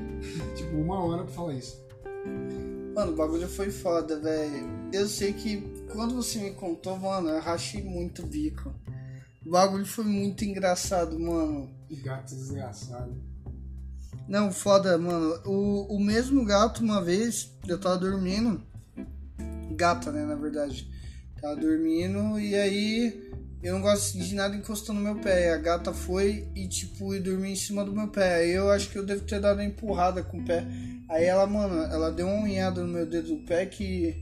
<laughs> tipo, uma hora pra falar isso. Mano, o bagulho foi foda, velho. Eu sei que quando você me contou, mano, eu rachei muito o bico. O bagulho foi muito engraçado, mano. Gato desgraçado. Não, foda, mano. O, o mesmo gato, uma vez, eu tava dormindo. Gata, né, na verdade. Tava dormindo e aí eu não gosto de nada encostando no meu pé. A gata foi e, tipo, e dormiu em cima do meu pé. Aí eu acho que eu devo ter dado uma empurrada com o pé. Aí ela, mano, ela deu uma unhada no meu dedo do pé que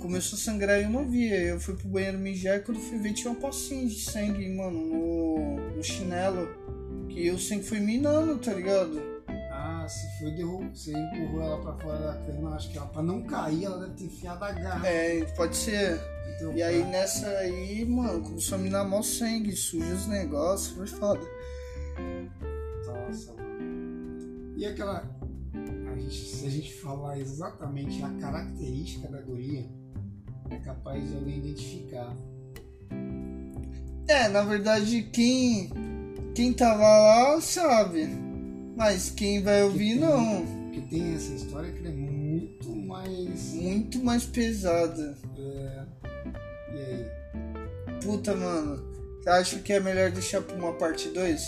começou a sangrar e eu não via. Eu fui pro banheiro mijar e quando fui ver tinha um pocinho de sangue, mano, no, no chinelo. Que o sangue foi minando, tá ligado? Se foi derrubou, você empurrou ela pra fora da cama, acho que ela, pra não cair, ela deve ter enfiado a garra. É, pode ser. Então, E aí nessa aí, mano, começou a minar mó sangue, suja os negócios, foi foda. Nossa, mano. E aquela. A gente, se a gente falar exatamente a característica da guria, é capaz de alguém identificar. É, na verdade, quem, quem tava lá sabe. Mas quem vai ouvir, tem- não. Porque tem essa história que ela é muito mais. Muito mais pesada. É, e aí? Puta, mano. Você acha que é melhor deixar pra uma parte 2?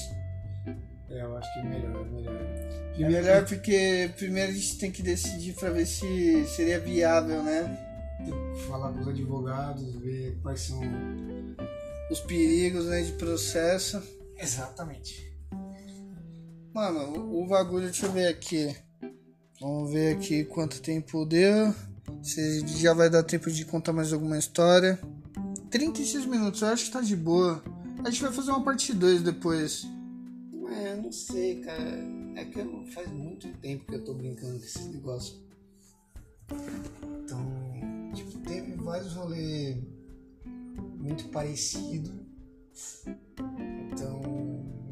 É, eu acho que é melhor, é melhor. É Primeiro melhor porque primeiro a gente tem que decidir pra ver se seria viável, né? tem que falar com os advogados, ver quais são. Os perigos né, de processo. Exatamente. Mano, o, o bagulho, deixa eu ver aqui. Vamos ver aqui quanto tempo deu. Se já vai dar tempo de contar mais alguma história. 36 minutos, eu acho que tá de boa. A gente vai fazer uma parte 2 depois. É, não sei, cara. É que eu, faz muito tempo que eu tô brincando com esse negócio. Então, tipo, teve vários rolês muito parecidos. Então,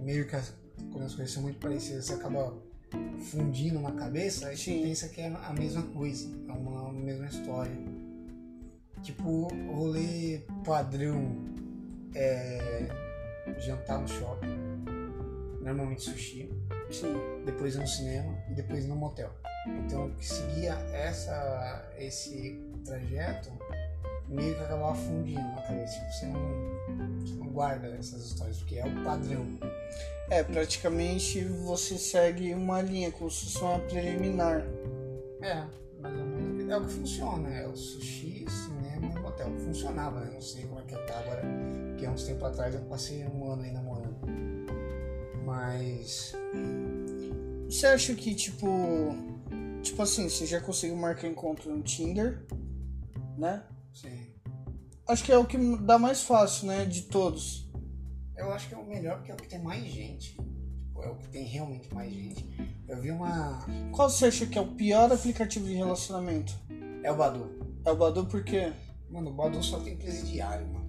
meio que quando as coisas são muito parecidas, você acaba fundindo na cabeça, aí Sim. você pensa que é a mesma coisa, é uma mesma história. Tipo, rolê padrão é jantar no shopping, normalmente sushi, Sim. depois ir no cinema e depois no motel. Então, que seguia essa, esse trajeto meio que acabava fundindo na cabeça. Tipo, você não, você não guarda essas histórias, porque é o padrão. É, praticamente você segue uma linha, como se fosse uma preliminar. É, mais ou menos. É o que funciona, é o sushi, cinema e motel. Funcionava, né? Não sei como é que tá agora, porque há uns tempos atrás eu passei um ano aí namorando. Mas. Você acha que, tipo. Tipo assim, você já conseguiu marcar encontro no Tinder, né? Sim. Acho que é o que dá mais fácil, né? De todos. Eu acho que é o melhor porque é o que tem mais gente. Tipo, é o que tem realmente mais gente. Eu vi uma. Qual você acha que é o pior aplicativo de relacionamento? É o Badu. É o Badu por quê? Mano, o Badu só tem presidiário, mano.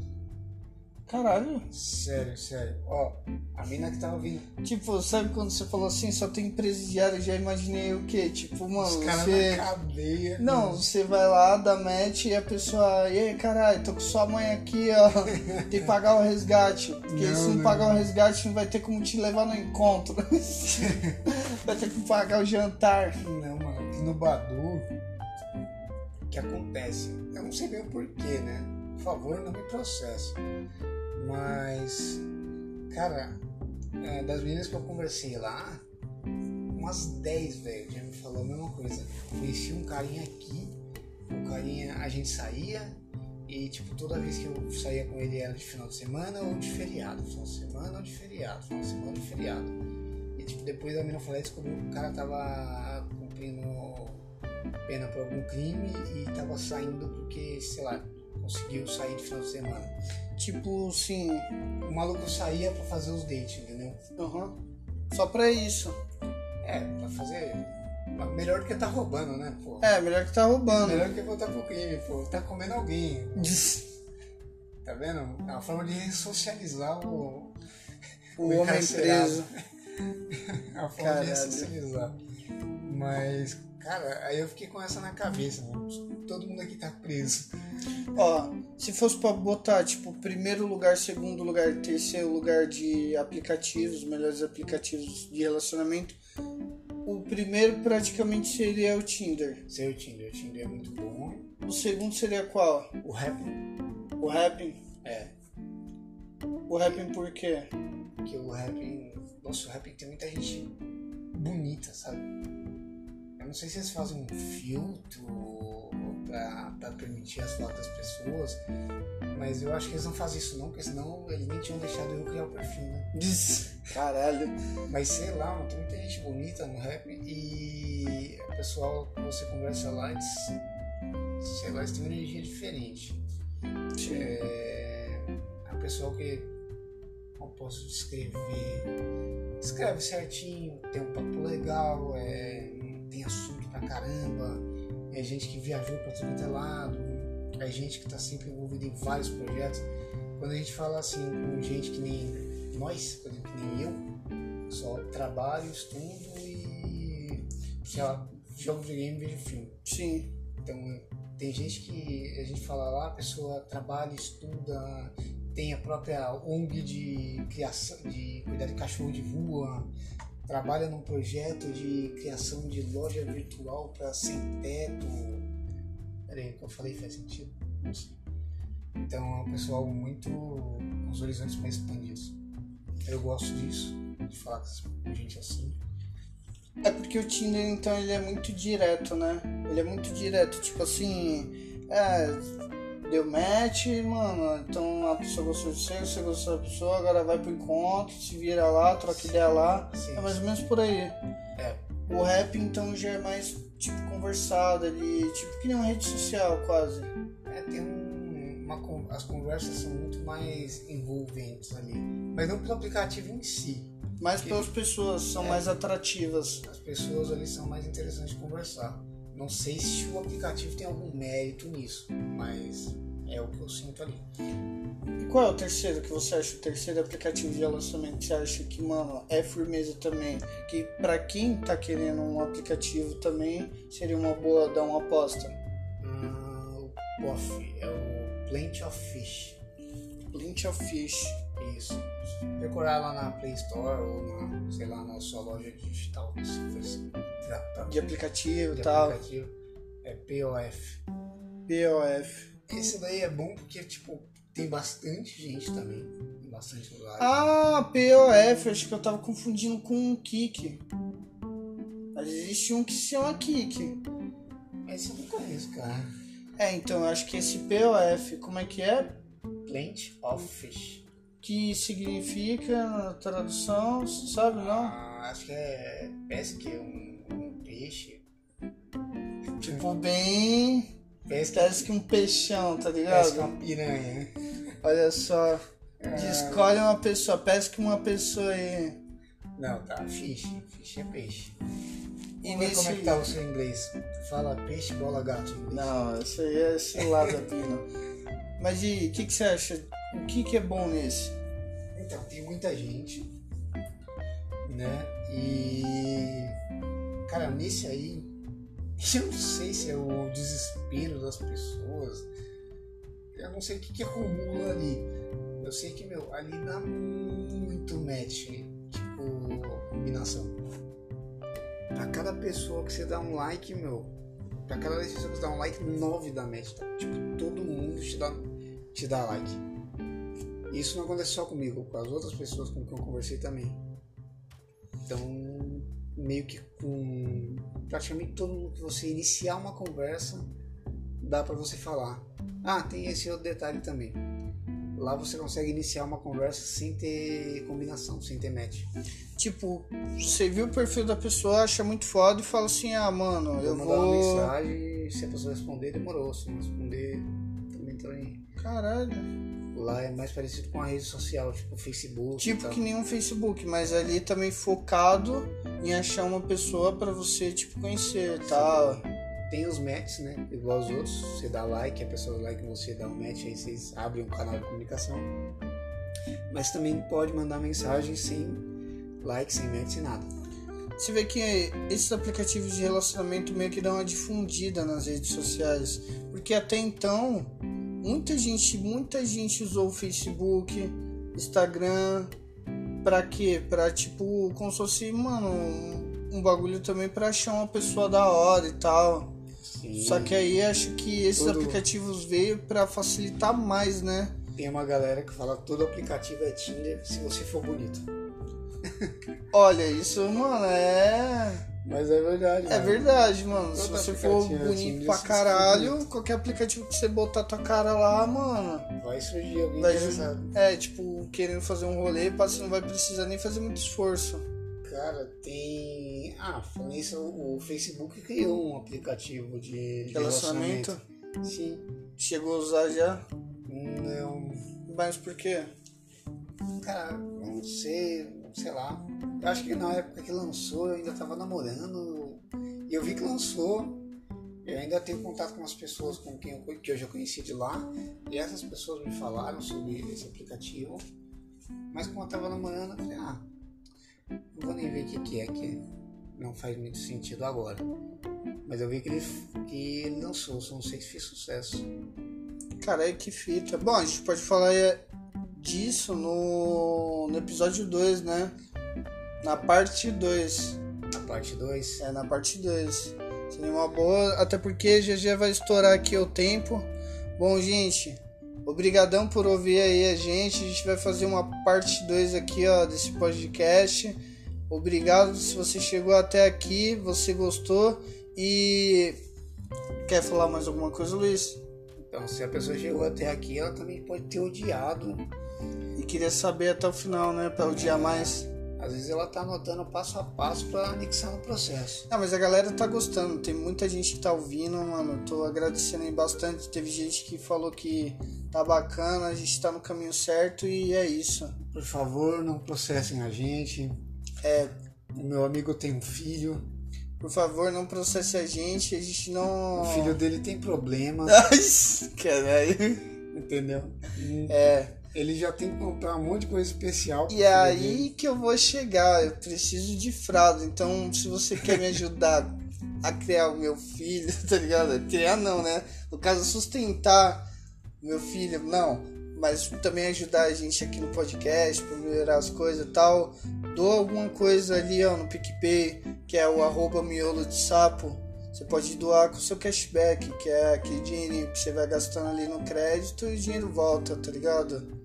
Caralho. Sério, sério. Ó, a mina que tava vindo. Tipo, sabe quando você falou assim, só tem presidiário, já imaginei o quê? Tipo, mano, Os caras você. na cadeia. Não, você vai lá, dá match e a pessoa. E aí, caralho, tô com sua mãe aqui, ó. <laughs> Tem que pagar o resgate. Porque Não, se não não. pagar o resgate, não vai ter como te levar no encontro. <laughs> vai ter que pagar o jantar. Não, mano, aqui no Badu, o que acontece? Eu não sei bem o porquê, né? Por favor, não me processe. Mas, cara, é, das meninas que eu conversei lá, umas 10, velho, já me falou a mesma coisa. Conheci um carinha aqui, o carinha, a gente saía e, tipo, toda vez que eu saía com ele era de final de semana ou de feriado. Final de semana ou de feriado, final de semana ou de feriado. E, tipo, depois a menina falou descobriu que o cara tava cumprindo pena por algum crime e tava saindo porque, sei lá, conseguiu sair de final de semana. Tipo, assim. O maluco saía pra fazer os dates, entendeu? aham. Só pra isso. É, pra fazer. Melhor do que tá roubando, né, pô? É, melhor que tá roubando. Melhor que voltar pro crime, pô. Tá comendo alguém. <laughs> Tá vendo? É uma forma de ressocializar o. O homem encarcerado. preso. <laughs> a forma de Caralho. ressocializar. Mas, cara, aí eu fiquei com essa na cabeça, mano. Todo mundo aqui tá preso. Ó, se fosse pra botar, tipo, primeiro lugar, segundo lugar, terceiro lugar de aplicativos, melhores aplicativos de relacionamento, o primeiro praticamente seria o Tinder. Seu Tinder, o Tinder é muito bom. O segundo seria qual? O rap O Rapping? é. O Rapping por quê? Que o rap. Nossa, o rap tem muita gente bonita, sabe? Eu não sei se eles fazem um filtro pra, pra permitir as fotos das pessoas, mas eu acho que eles não fazem isso não, porque senão eles nem tinham deixado eu criar o perfil, né? <laughs> Caralho. Mas sei lá, tem muita gente bonita no rap e o pessoal que você conversa lá, eles, sei lá, eles têm uma energia diferente. É, a pessoa que não posso descrever, escreve certinho, tem um papo legal, é, tem assunto pra caramba, é gente que viajou pra tudo quanto é lado, é gente que tá sempre envolvida em vários projetos. Quando a gente fala assim com gente que nem nós, por exemplo, que nem eu, só trabalho, estudo e sei lá, jogo videogame e vejo filme. Sim. Então, tem gente que a gente fala lá, a pessoa trabalha, estuda, tem a própria ONG de criação, de cuidar de cachorro de rua, trabalha num projeto de criação de loja virtual para sem teto. Peraí, o que eu falei faz sentido? Não sei. Então, é um pessoal muito com os horizontes mais expandidos. Eu gosto disso, de falar com gente assim. É porque o Tinder, então, ele é muito direto, né? Ele é muito direto, tipo assim, é, deu match, mano, então a pessoa gostou de você, você gostou da pessoa, agora vai pro encontro, se vira lá, troca ideia lá, Sim. é mais ou menos por aí. É, O rap, então, já é mais, tipo, conversado ali, tipo que nem uma rede social, quase. É, tem um, uma, as conversas são muito mais envolventes ali. Mas não pelo aplicativo em si. Mais pelas pessoas, são É. mais atrativas. As pessoas ali são mais interessantes de conversar. Não sei se o aplicativo tem algum mérito nisso, mas é o que eu sinto ali. E qual é o terceiro que você acha? O terceiro aplicativo de relacionamento que você acha que, mano, é firmeza também? Que pra quem tá querendo um aplicativo também seria uma boa dar uma aposta. Ah, o POF é o Plenty of Fish. Plenty of Fish. Isso. Procurar lá na Play Store ou na, sei lá, na sua loja digital, De aplicativo e tal. aplicativo, é POF. POF. Esse daí é bom porque, tipo, tem bastante gente também. Tem bastante lugar. Ah, POF. Acho que eu tava confundindo com um Kik. Mas existe um que se chama Kik. Esse eu não conheço, cara. É, então eu acho que esse POF, como é que é? Plenty of Fish. Que significa na tradução, sabe não? Ah, acho que é pesca, um, um peixe. Tipo, bem. Pesca, Parece que um peixão, tá pesca ligado? uma piranha? Olha só. É. Escolhe uma pessoa, pesca uma pessoa aí. Não, tá, fish. Fish é peixe. E nesse. como é que tá o seu inglês. Fala peixe, bola, gato inglês. Não, isso aí é cilada, Pino. Mas e o que, que você acha? O que, que é bom nesse? Então, tem muita gente, né? E. Cara, nesse aí, <laughs> eu não sei se é o desespero das pessoas. Eu não sei o que, que acumula ali. Eu sei que, meu, ali dá muito match, tipo, combinação. Pra cada pessoa que você dá um like, meu, pra cada pessoa que você dá um like, nove dá match. Tá? Tipo, todo mundo te dá, te dá like. Isso não acontece só comigo, com as outras pessoas com quem eu conversei também. Então, meio que com praticamente todo mundo que você iniciar uma conversa, dá pra você falar. Ah, tem esse outro detalhe também. Lá você consegue iniciar uma conversa sem ter combinação, sem ter match. Tipo, você viu o perfil da pessoa, acha muito foda e fala assim: ah, mano, eu mandar uma vou. mensagem, se a pessoa responder, demorou. Se não responder. Caralho. Lá é mais parecido com a rede social, tipo Facebook. Tipo que nem um Facebook, mas ali também focado em achar uma pessoa pra você, tipo, conhecer tal. Tem os matches, né? Igual os outros. Você dá like, a pessoa like você, dá um match, aí vocês abrem um canal de comunicação. Mas também pode mandar mensagem sem like, sem met, sem nada. Você vê que esses aplicativos de relacionamento meio que dão uma difundida nas redes sociais. Porque até então, muita gente, muita gente usou o Facebook, Instagram, pra quê? Pra tipo, como se fosse, mano, um, um bagulho também pra achar uma pessoa da hora e tal. Sim. Só que aí acho que esses Tudo. aplicativos veio pra facilitar mais, né? Tem uma galera que fala que todo aplicativo é Tinder se você for bonito. Olha, isso, mano, é. Mas é verdade. É mano. verdade, mano. Se Todo você for é bonito pra caralho, qualquer aplicativo que você botar tua cara lá, mano. Vai surgir alguém Vai interessado. É, tipo, querendo fazer um rolê, você não vai precisar nem fazer muito esforço. Cara, tem. Ah, falando isso, o Facebook criou um aplicativo de, de Relacionamento? relacionamento. Sim. Chegou a usar já? Não. Mas por quê? Cara, não sei, sei lá. Eu acho que na época que lançou eu ainda tava namorando. E eu vi que lançou. Eu ainda tenho contato com as pessoas com quem eu, que eu já conheci de lá. E essas pessoas me falaram sobre esse aplicativo. Mas como eu tava namorando, eu falei, ah, não vou nem ver o que, que é, que não faz muito sentido agora. Mas eu vi que ele, que ele lançou, sei se fez sucesso. Caralho, que fita. Bom, a gente pode falar é, disso no, no episódio 2, né? Na parte 2. A parte 2. É, na parte 2. Seria uma boa, até porque já já vai estourar aqui o tempo. Bom, gente, obrigadão por ouvir aí a gente. A gente vai fazer uma parte 2 aqui, ó, desse podcast. Obrigado se você chegou até aqui, você gostou e quer falar mais alguma coisa, Luiz? Então, se a pessoa chegou até aqui, ela também pode ter odiado. E queria saber até o final, né, para odiar mais. Às vezes ela tá anotando passo a passo para anexar no processo. Ah, mas a galera tá gostando. Tem muita gente que tá ouvindo, mano. Tô agradecendo aí bastante. Teve gente que falou que tá bacana, a gente tá no caminho certo e é isso. Por favor, não processem a gente. É, O meu amigo tem um filho. por favor, não processe a gente. A gente não. O filho dele tem problema, <laughs> Ai, caralho. entendeu? É. Ele já tem que comprar um monte de coisa especial. E filho aí dele. que eu vou chegar. Eu preciso de fralda. Então, se você quer me ajudar a criar o meu filho, <laughs> tá ligado? Criar não, né? No caso, sustentar meu filho, não. Mas também ajudar a gente aqui no podcast, pra melhorar as coisas e tal. Dou alguma coisa ali, ó, no PicPay, que é o arroba miolo de sapo. Você pode doar com o seu cashback, que é aquele dinheirinho que você vai gastando ali no crédito e o dinheiro volta, tá ligado?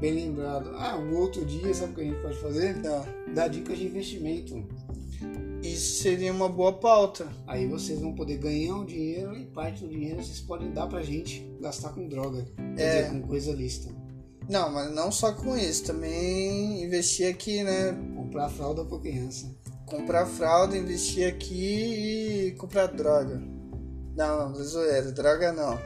Bem lembrado. Ah, um outro dia, sabe o que a gente pode fazer? Não. Dar dicas de investimento. Isso seria uma boa pauta. Aí vocês vão poder ganhar um dinheiro e parte do dinheiro vocês podem dar pra gente gastar com droga. Quer É. dizer, com coisa lista. Não, mas não só com isso, também investir aqui, né? Comprar fralda pra criança. Comprar fralda, investir aqui e comprar droga. Não, não, zoeira, droga não.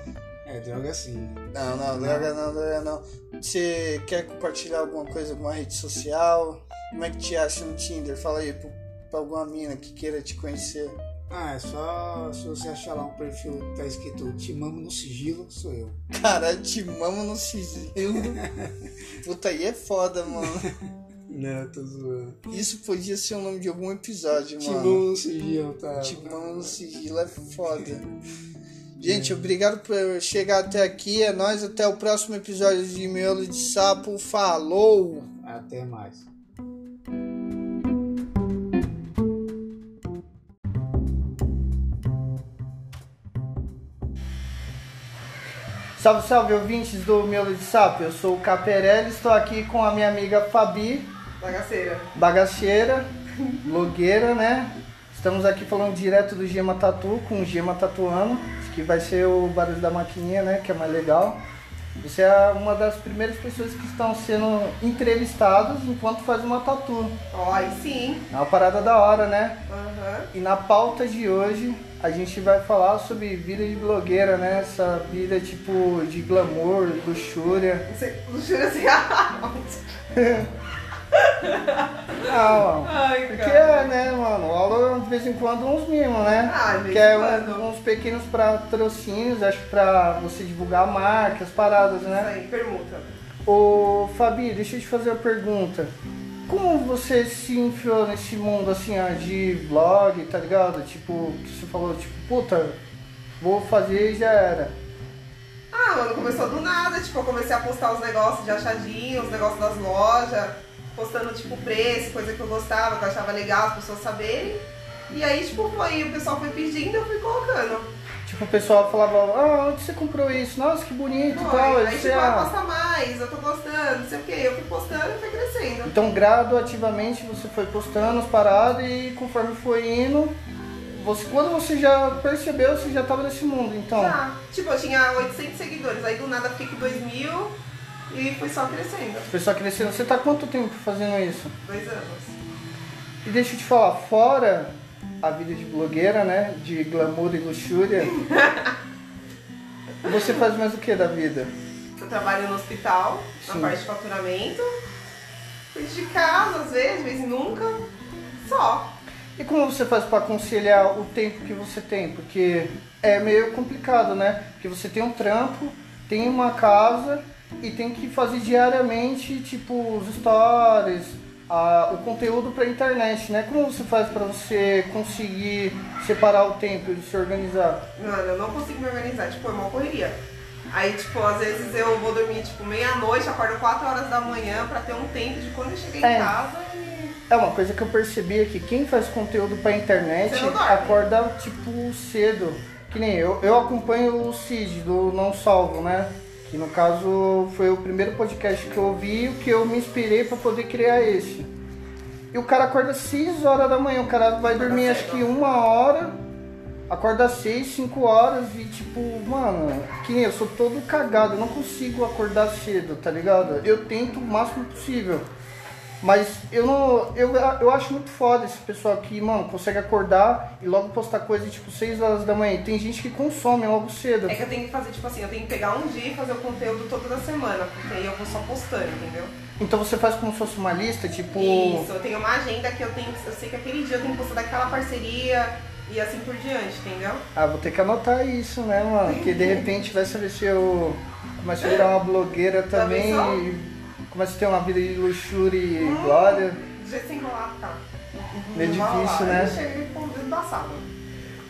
É, droga sim. Não, não, droga não, droga não. Você quer compartilhar alguma coisa, alguma rede social? Como é que te acha no Tinder? Fala aí pro- pra alguma mina que queira te conhecer. Ah, é só se você achar lá um perfil que tá escrito Te mamo no sigilo, sou eu. Caralho, te mamo no sigilo. <laughs> Puta, aí é foda, mano. Não, tô zoando. Isso podia ser o nome de algum episódio, Te mano. mamo no sigilo, tá? Timão no sigilo é foda. Gente, obrigado por chegar até aqui. É nóis. Até o próximo episódio de Miolo de Sapo. Falou! Até mais. Salve, salve, ouvintes do Miolo de Sapo. Eu sou o Caperelli. Estou aqui com a minha amiga Fabi, Bagaceira. bagaceira, blogueira, né? Estamos aqui falando direto do Gema Tatu com o Gema Tatuano, que vai ser o barulho da maquininha, né? Que é mais legal. Você é uma das primeiras pessoas que estão sendo entrevistadas enquanto faz uma tatu. Aí sim. É uma parada da hora, né? Aham. E na pauta de hoje a gente vai falar sobre vida de blogueira, né? Essa vida tipo de glamour, luxúria. Luxúria assim. <laughs> <laughs> Não, Ai, porque cara. é, né, mano? Rola de vez em quando uns mimos, né? Ah, vez que é um- uns pequenos patrocínios, acho que pra você divulgar a marca, as paradas, Isso né? aí, permuta. Ô Fabi, deixa eu te fazer uma pergunta. Como você se enfiou nesse mundo assim, ó, de vlog, tá ligado? Tipo, que você falou, tipo, puta, vou fazer e já era. Ah, mano, começou do nada, tipo, eu comecei a postar os negócios de achadinhos, os negócios das lojas, postando, tipo, preço, coisa que eu gostava, que eu achava legal as pessoas saberem. E aí, tipo, foi, o pessoal foi pedindo, eu fui colocando. Tipo, o pessoal falava, ah, onde você comprou isso? Nossa, que bonito e tal. Aí, tipo, ah, ah, posta mais, eu tô gostando, não sei o que. Eu fui postando e foi crescendo. Então, graduativamente, você foi postando as paradas e conforme foi indo, você, quando você já percebeu, você já tava nesse mundo. Então, Já. Tipo, eu tinha 800 seguidores, aí do nada fiquei com 2 mil e foi só crescendo. o pessoal crescendo. Você tá quanto tempo fazendo isso? Dois anos. E deixa eu te falar, fora a vida de blogueira, né? De glamour e luxúria, <laughs> você faz mais o que da vida? Eu trabalho no hospital, Sim. na parte de faturamento. Cuido de casa, às vezes, em nunca. Só. E como você faz para conciliar o tempo que você tem? Porque é meio complicado, né? Porque você tem um trampo, tem uma casa e tem que fazer diariamente, tipo, os stories, a- o conteúdo pra internet, né? Como você faz para você conseguir separar o tempo e se organizar? Mano, eu não consigo me organizar, tipo, é uma correria. Aí, tipo, às vezes eu vou dormir, tipo, meia-noite, acordo 4 horas da manhã pra ter um tempo de quando eu cheguei É. em casa e... É uma coisa que eu percebi é que quem faz conteúdo pra internet acorda tipo cedo. Que nem eu. Eu acompanho o Cid do Não Salvo, né? Que no caso foi o primeiro podcast que eu ouvi e o que eu me inspirei pra poder criar esse. E o cara acorda 6 horas da manhã, o cara vai dormir acho que uma hora, acorda 6, 5 horas e tipo, mano, que nem eu sou todo cagado, eu não consigo acordar cedo, tá ligado? Eu tento o máximo possível. Mas eu não. Eu, eu acho muito foda esse pessoal que, mano, consegue acordar e logo postar coisa tipo 6 horas da manhã. Tem gente que consome logo cedo. É que eu tenho que fazer, tipo assim, eu tenho que pegar um dia e fazer o conteúdo toda da semana, porque aí eu vou só postando, entendeu? Então você faz como se fosse uma lista, tipo. Isso, eu tenho uma agenda que eu tenho, eu sei que aquele dia eu tenho que postar daquela parceria e assim por diante, entendeu? Ah, vou ter que anotar isso, né, mano? Porque de repente vai saber se eu começo a virar uma blogueira também pensou? Começo a ter uma vida de luxúria e glória. Do jeito sem enrolar, tá. Lá, difícil, né? aí Chega com o dedo embaçado.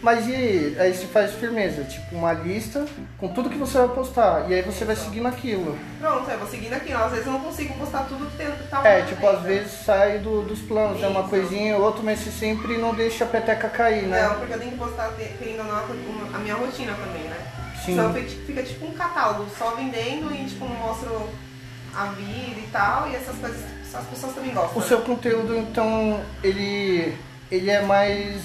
Mas e aí você faz firmeza, tipo uma lista com tudo que você vai postar. E aí você vai seguindo aquilo. Pronto, eu vou seguindo aqui. Às vezes eu não consigo postar tudo que tem- tá É, tipo, às vezes sai do- dos planos, é uma Isso. coisinha ou outra, mas você sempre não deixa a peteca cair, né? Não, porque eu tenho que postar, querendo ou não, a minha rotina também, né? Sim. Senão fica, fica tipo um catálogo, só vendendo e tipo, não mostro a vida e tal. E essas coisas as pessoas também gostam. O né? seu conteúdo, então, ele, ele é mais,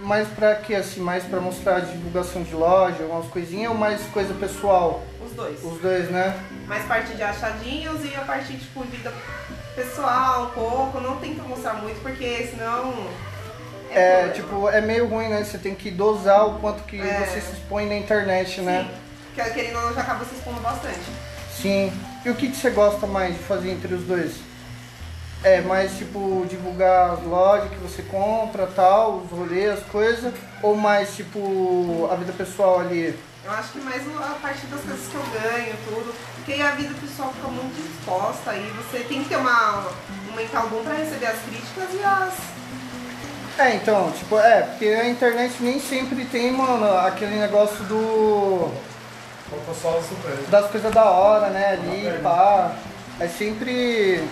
mais pra quê, assim? Mais pra mostrar divulgação de loja, umas coisinhas, ou mais coisa pessoal? Os dois. Os dois, né? Mais parte de achadinhos e a parte, tipo, vida pessoal, um pouco. Não tento mostrar muito, porque senão. É, problema. tipo, é meio ruim, né? Você tem que dosar o quanto que É. você se expõe na internet, né? Sim. Porque querendo ou não, já acaba se expondo bastante. Sim. E o que, que você gosta mais de fazer entre os dois? É mais tipo divulgar as lojas que você compra, tal, os rolês, as coisas, ou mais tipo a vida pessoal ali? Eu acho que mais a parte das coisas que eu ganho, tudo. Porque aí a vida pessoal fica muito disposta e você tem que ter uma, um mental bom pra receber as críticas e as. É, então, tipo, é, porque a internet nem sempre tem, mano, aquele negócio do. Faltou só o super. das coisas da hora, né, ali, pá. É sempre.